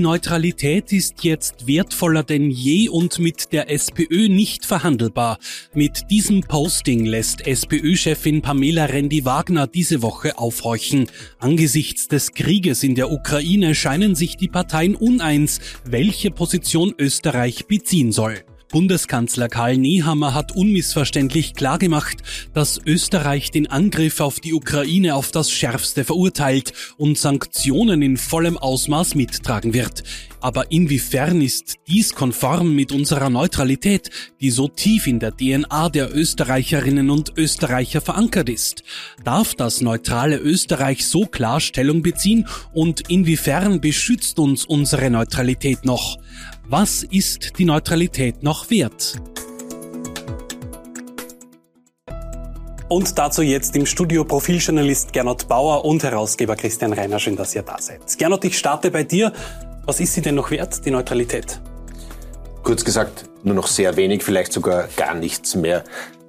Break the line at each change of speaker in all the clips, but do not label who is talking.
Neutralität ist jetzt wertvoller denn je und mit der SPÖ nicht verhandelbar. Mit diesem Posting lässt SPÖ-Chefin Pamela Rendi-Wagner diese Woche aufhorchen. Angesichts des Krieges in der Ukraine scheinen sich die Parteien uneins, welche Position Österreich beziehen soll. Bundeskanzler Karl Nehammer hat unmissverständlich klargemacht, dass Österreich den Angriff auf die Ukraine auf das Schärfste verurteilt und Sanktionen in vollem Ausmaß mittragen wird. Aber inwiefern ist dies konform mit unserer Neutralität, die so tief in der DNA der Österreicherinnen und Österreicher verankert ist? Darf das neutrale Österreich so klar Stellung beziehen und inwiefern beschützt uns unsere Neutralität noch? Was ist die Neutralität noch wert? Und dazu jetzt im Studio Profiljournalist Gernot Bauer und Herausgeber Christian Reiner. Schön, dass ihr da seid. Gernot, ich starte bei dir. Was ist sie denn noch wert, die Neutralität?
Kurz gesagt, nur noch sehr wenig, vielleicht sogar gar nichts mehr.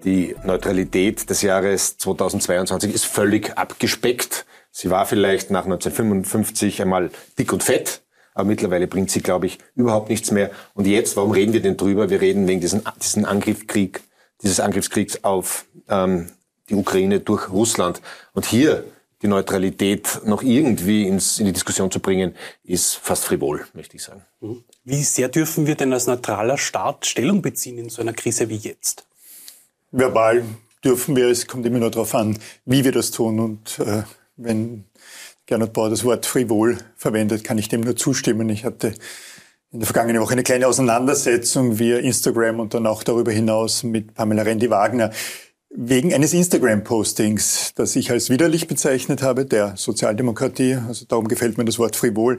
Die Neutralität des Jahres 2022 ist völlig abgespeckt. Sie war vielleicht nach 1955 einmal dick und fett. Aber mittlerweile bringt sie, glaube ich, überhaupt nichts mehr. Und jetzt, warum reden wir denn drüber? Wir reden wegen diesen, diesen Angriffskrieg, dieses Angriffskriegs auf ähm, die Ukraine durch Russland. Und hier die Neutralität noch irgendwie ins, in die Diskussion zu bringen, ist fast frivol, möchte ich sagen.
Mhm. Wie sehr dürfen wir denn als neutraler Staat Stellung beziehen in so einer Krise wie jetzt?
Verbal dürfen wir, es kommt immer nur darauf an, wie wir das tun. Und äh, wenn Gernot Bauer das Wort frivol verwendet, kann ich dem nur zustimmen. Ich hatte in der vergangenen Woche eine kleine Auseinandersetzung via Instagram und dann auch darüber hinaus mit Pamela Rendi-Wagner wegen eines Instagram-Postings, das ich als widerlich bezeichnet habe, der Sozialdemokratie. Also darum gefällt mir das Wort frivol.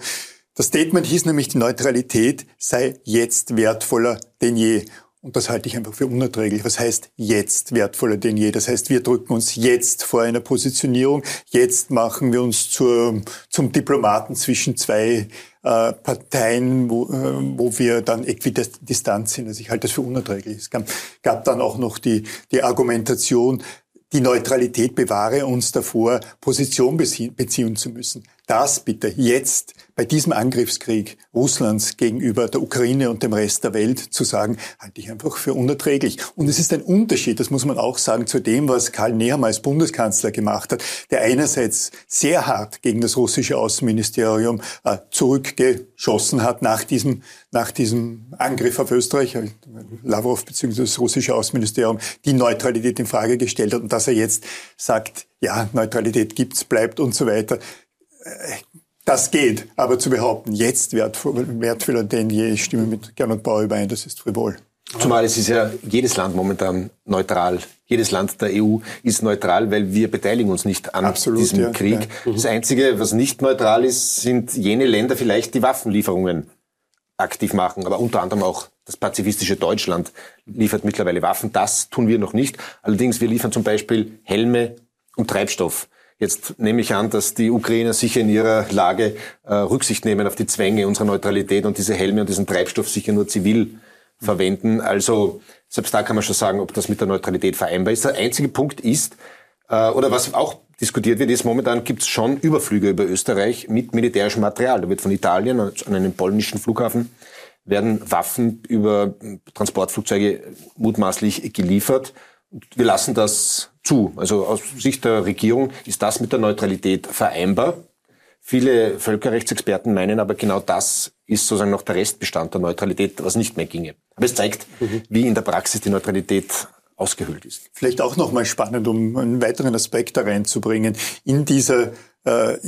Das Statement hieß nämlich, die Neutralität sei jetzt wertvoller denn je. Und das halte ich einfach für unerträglich. Was heißt jetzt wertvoller denn je? Das heißt, wir drücken uns jetzt vor einer Positionierung. Jetzt machen wir uns zur, zum Diplomaten zwischen zwei äh, Parteien, wo, äh, wo wir dann äquidistant sind. Also ich halte das für unerträglich. Es gab, gab dann auch noch die, die Argumentation, die Neutralität bewahre uns davor, Position beziehen zu müssen. Das bitte jetzt bei diesem Angriffskrieg Russlands gegenüber der Ukraine und dem Rest der Welt zu sagen, halte ich einfach für unerträglich. Und es ist ein Unterschied, das muss man auch sagen, zu dem, was Karl Nehammer als Bundeskanzler gemacht hat, der einerseits sehr hart gegen das russische Außenministerium äh, zurückgeschossen hat nach diesem, nach diesem Angriff auf Österreich, äh, Lavrov bzw. das russische Außenministerium die Neutralität in Frage gestellt hat und dass er jetzt sagt, ja, Neutralität gibt's, bleibt und so weiter das geht, aber zu behaupten, jetzt wertvoller denn je, ich stimme mit Gernot Bauer überein, das ist frivol.
Zumal es ist ja jedes Land momentan neutral. Jedes Land der EU ist neutral, weil wir beteiligen uns nicht an Absolut, diesem ja, Krieg. Ja. Das Einzige, was nicht neutral ist, sind jene Länder vielleicht, die Waffenlieferungen aktiv machen. Aber unter anderem auch das pazifistische Deutschland liefert mittlerweile Waffen. Das tun wir noch nicht. Allerdings, wir liefern zum Beispiel Helme und Treibstoff. Jetzt nehme ich an, dass die Ukrainer sicher in ihrer Lage äh, Rücksicht nehmen auf die Zwänge unserer Neutralität und diese Helme und diesen Treibstoff sicher nur zivil verwenden. Also selbst da kann man schon sagen, ob das mit der Neutralität vereinbar ist. Der einzige Punkt ist, äh, oder was auch diskutiert wird, ist momentan gibt es schon Überflüge über Österreich mit militärischem Material. Da wird von Italien an einem polnischen Flughafen werden Waffen über Transportflugzeuge mutmaßlich geliefert. Wir lassen das zu. Also aus Sicht der Regierung ist das mit der Neutralität vereinbar. Viele Völkerrechtsexperten meinen aber genau das ist sozusagen noch der Restbestand der Neutralität, was nicht mehr ginge. Aber es zeigt, mhm. wie in der Praxis die Neutralität ausgehöhlt ist.
Vielleicht auch nochmal spannend, um einen weiteren Aspekt da reinzubringen. In dieser äh,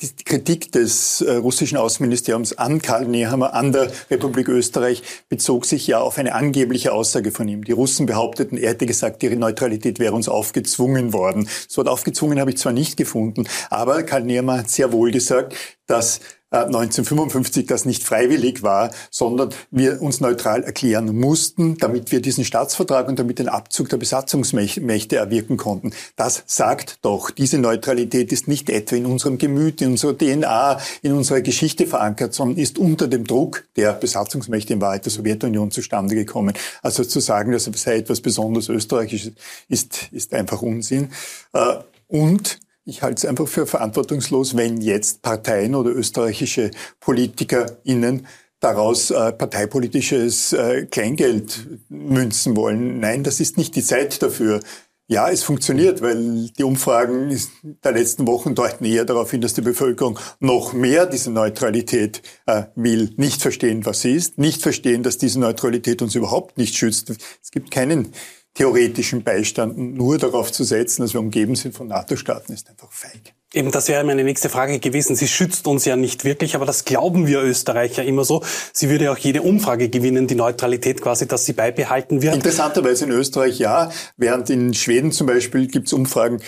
die Kritik des äh, russischen Außenministeriums an Karl Nehammer, an der Republik Österreich, bezog sich ja auf eine angebliche Aussage von ihm. Die Russen behaupteten, er hätte gesagt, ihre Neutralität wäre uns aufgezwungen worden. So Wort aufgezwungen habe ich zwar nicht gefunden, aber Karl Nehammer hat sehr wohl gesagt, dass 1955 äh, das nicht freiwillig war, sondern wir uns neutral erklären mussten, damit wir diesen Staatsvertrag und damit den Abzug der Besatzungsmächte erwirken konnten. Das sagt doch, diese Neutralität ist nicht etwa in unserem Gemüt, in unserer DNA, in unserer Geschichte verankert, sondern ist unter dem Druck der Besatzungsmächte in Wahrheit der Sowjetunion zustande gekommen. Also zu sagen, das sei etwas besonders Österreichisches, ist, ist einfach Unsinn. Äh, und ich halte es einfach für verantwortungslos, wenn jetzt Parteien oder österreichische PolitikerInnen daraus äh, parteipolitisches äh, Kleingeld münzen wollen. Nein, das ist nicht die Zeit dafür. Ja, es funktioniert, weil die Umfragen der letzten Wochen deuten eher darauf hin, dass die Bevölkerung noch mehr diese Neutralität äh, will, nicht verstehen, was sie ist, nicht verstehen, dass diese Neutralität uns überhaupt nicht schützt. Es gibt keinen theoretischen Beistand. Nur darauf zu setzen, dass wir umgeben sind von NATO-Staaten, ist einfach feig.
Eben, das wäre meine nächste Frage gewesen. Sie schützt uns ja nicht wirklich, aber das glauben wir Österreicher immer so. Sie würde auch jede Umfrage gewinnen, die Neutralität quasi, dass sie beibehalten wird.
Interessanterweise in Österreich ja, während in Schweden zum Beispiel gibt es Umfragen,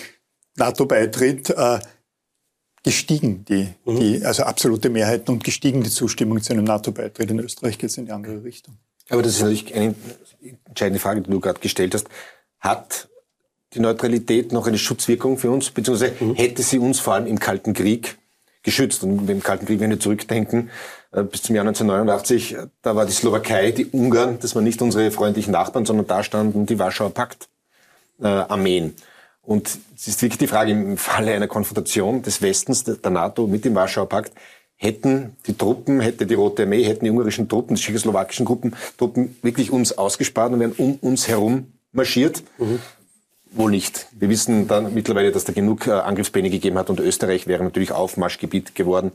NATO-Beitritt, äh, gestiegen, die, mhm. die, also absolute Mehrheiten und gestiegen die Zustimmung zu einem NATO-Beitritt. In Österreich geht es in die andere Richtung.
Aber das ist natürlich eine entscheidende Frage, die du gerade gestellt hast. Hat die Neutralität noch eine Schutzwirkung für uns, beziehungsweise mhm. hätte sie uns vor allem im Kalten Krieg geschützt? Und im Kalten Krieg, wenn wir zurückdenken, äh, bis zum Jahr 1989, da war die Slowakei, die Ungarn, das waren nicht unsere freundlichen Nachbarn, sondern da standen die Warschauer Pakt-Armeen. Äh, und es ist wirklich die Frage, im Falle einer Konfrontation des Westens, der NATO mit dem Warschauer Pakt, hätten die Truppen, hätte die Rote Armee, hätten die ungarischen Truppen, die tschechoslowakischen Truppen, Truppen wirklich uns ausgespart und wären um uns herum marschiert? Mhm. Wohl nicht. Wir wissen dann mittlerweile, dass da genug äh, Angriffspläne gegeben hat und Österreich wäre natürlich Aufmarschgebiet geworden.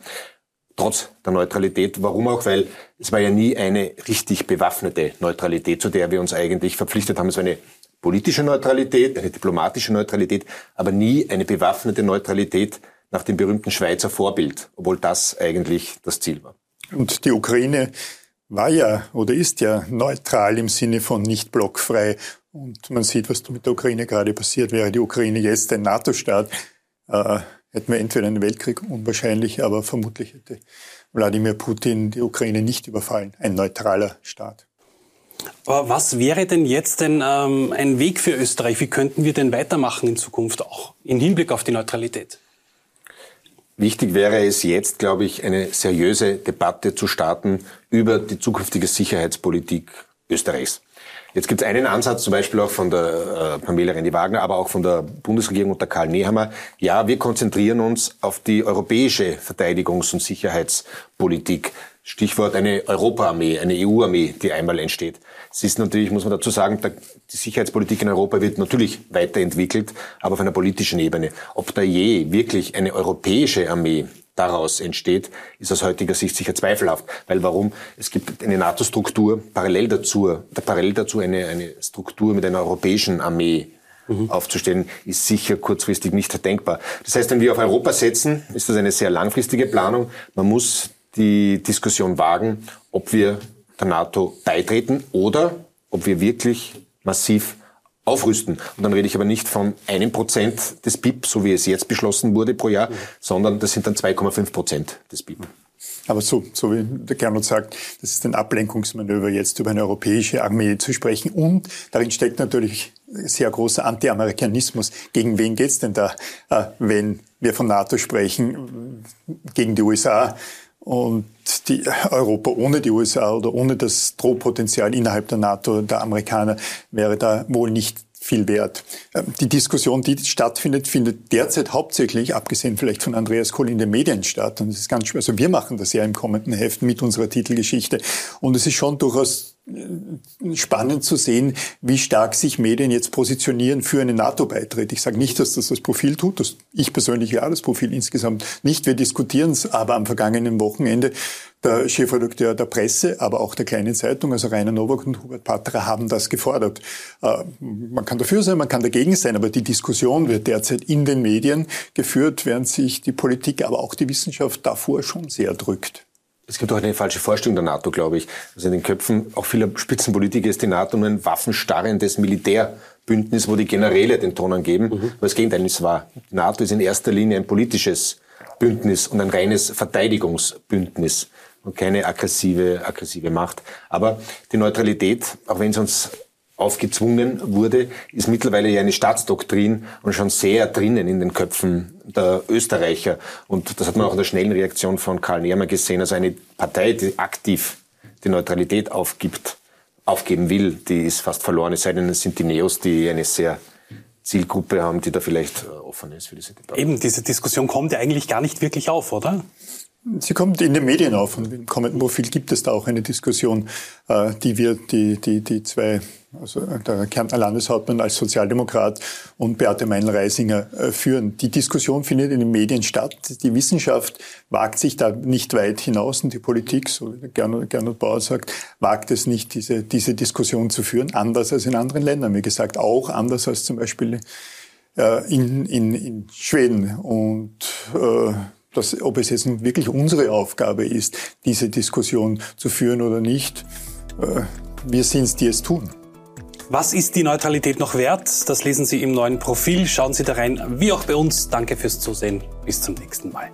Trotz der Neutralität. Warum auch? Weil es war ja nie eine richtig bewaffnete Neutralität, zu der wir uns eigentlich verpflichtet haben. Es war eine politische Neutralität, eine diplomatische Neutralität, aber nie eine bewaffnete Neutralität, nach dem berühmten Schweizer Vorbild, obwohl das eigentlich das Ziel war.
Und die Ukraine war ja oder ist ja neutral im Sinne von nicht blockfrei. Und man sieht, was mit der Ukraine gerade passiert. Wäre die Ukraine jetzt ein NATO-Staat, äh, hätten wir entweder einen Weltkrieg, unwahrscheinlich, aber vermutlich hätte Wladimir Putin die Ukraine nicht überfallen. Ein neutraler Staat.
Aber was wäre denn jetzt denn ähm, ein Weg für Österreich? Wie könnten wir denn weitermachen in Zukunft auch im Hinblick auf die Neutralität?
Wichtig wäre es jetzt, glaube ich, eine seriöse Debatte zu starten über die zukünftige Sicherheitspolitik Österreichs. Jetzt gibt es einen Ansatz, zum Beispiel auch von der äh, Pamela Rendi-Wagner, aber auch von der Bundesregierung unter Karl Nehammer. Ja, wir konzentrieren uns auf die europäische Verteidigungs- und Sicherheitspolitik. Stichwort eine Europaarmee, eine EU-Armee, die einmal entsteht. Es ist natürlich, muss man dazu sagen, die Sicherheitspolitik in Europa wird natürlich weiterentwickelt, aber auf einer politischen Ebene. Ob da je wirklich eine europäische Armee daraus entsteht, ist aus heutiger Sicht sicher zweifelhaft. Weil warum? Es gibt eine NATO-Struktur, parallel dazu, parallel dazu eine, eine Struktur mit einer europäischen Armee mhm. aufzustellen, ist sicher kurzfristig nicht denkbar. Das heißt, wenn wir auf Europa setzen, ist das eine sehr langfristige Planung. Man muss die Diskussion wagen, ob wir der NATO beitreten oder ob wir wirklich massiv aufrüsten. Und dann rede ich aber nicht von einem Prozent des BIP, so wie es jetzt beschlossen wurde pro Jahr, sondern das sind dann 2,5 Prozent des BIP.
Aber so, so wie der Gernot sagt, das ist ein Ablenkungsmanöver, jetzt über eine europäische Armee zu sprechen. Und darin steckt natürlich sehr großer Anti-Amerikanismus. Gegen wen geht's denn da, äh, wenn wir von NATO sprechen? Gegen die USA? Und die Europa ohne die USA oder ohne das Drohpotenzial innerhalb der NATO der Amerikaner wäre da wohl nicht viel wert. Ähm, die Diskussion, die stattfindet, findet derzeit hauptsächlich, abgesehen vielleicht von Andreas Kohl, in den Medien statt. Und es ist ganz schwer. Also wir machen das ja im kommenden Heft mit unserer Titelgeschichte. Und es ist schon durchaus spannend zu sehen, wie stark sich Medien jetzt positionieren für einen NATO-Beitritt. Ich sage nicht, dass das das Profil tut, das ich persönlich ja das Profil insgesamt nicht. Wir diskutieren es, aber am vergangenen Wochenende der Chefredakteur der Presse, aber auch der kleinen Zeitung, also Rainer Nowak und Hubert Patra, haben das gefordert. Äh, man kann dafür sein, man kann dagegen sein, aber die Diskussion wird derzeit in den Medien geführt, während sich die Politik, aber auch die Wissenschaft davor schon sehr drückt.
Es gibt auch eine falsche Vorstellung der NATO, glaube ich. Also in den Köpfen auch vieler Spitzenpolitiker ist die NATO nur ein waffenstarrendes Militärbündnis, wo die Generäle den Ton angeben. Mhm. Aber das Gegenteil ist wahr. Die NATO ist in erster Linie ein politisches Bündnis und ein reines Verteidigungsbündnis und keine aggressive, aggressive Macht. Aber die Neutralität, auch wenn es uns aufgezwungen wurde, ist mittlerweile ja eine Staatsdoktrin und schon sehr drinnen in den Köpfen der Österreicher. Und das hat man auch in der schnellen Reaktion von Karl Nehmer gesehen. Also eine Partei, die aktiv die Neutralität aufgibt, aufgeben will, die ist fast verloren. Es sei denn, es sind die Neos, die eine sehr Zielgruppe haben, die da vielleicht äh, offen ist für diese
Debatte. Eben, diese Diskussion kommt ja eigentlich gar nicht wirklich auf, oder?
Sie kommt in den Medien auf und im kommenden Profil gibt es da auch eine Diskussion, äh, die wir, die, die, die zwei, also der Kärntner Landeshauptmann als Sozialdemokrat und Beate Meinl-Reisinger äh, führen. Die Diskussion findet in den Medien statt. Die Wissenschaft wagt sich da nicht weit hinaus und die Politik, so wie Gernot, Gernot Bauer sagt, wagt es nicht, diese, diese Diskussion zu führen, anders als in anderen Ländern. Wie gesagt, auch anders als zum Beispiel äh, in, in, in Schweden und äh, dass, ob es jetzt wirklich unsere Aufgabe ist, diese Diskussion zu führen oder nicht. Äh, wir sind es, die es tun.
Was ist die Neutralität noch wert? Das lesen Sie im neuen Profil. Schauen Sie da rein, wie auch bei uns. Danke fürs Zusehen. Bis zum nächsten Mal.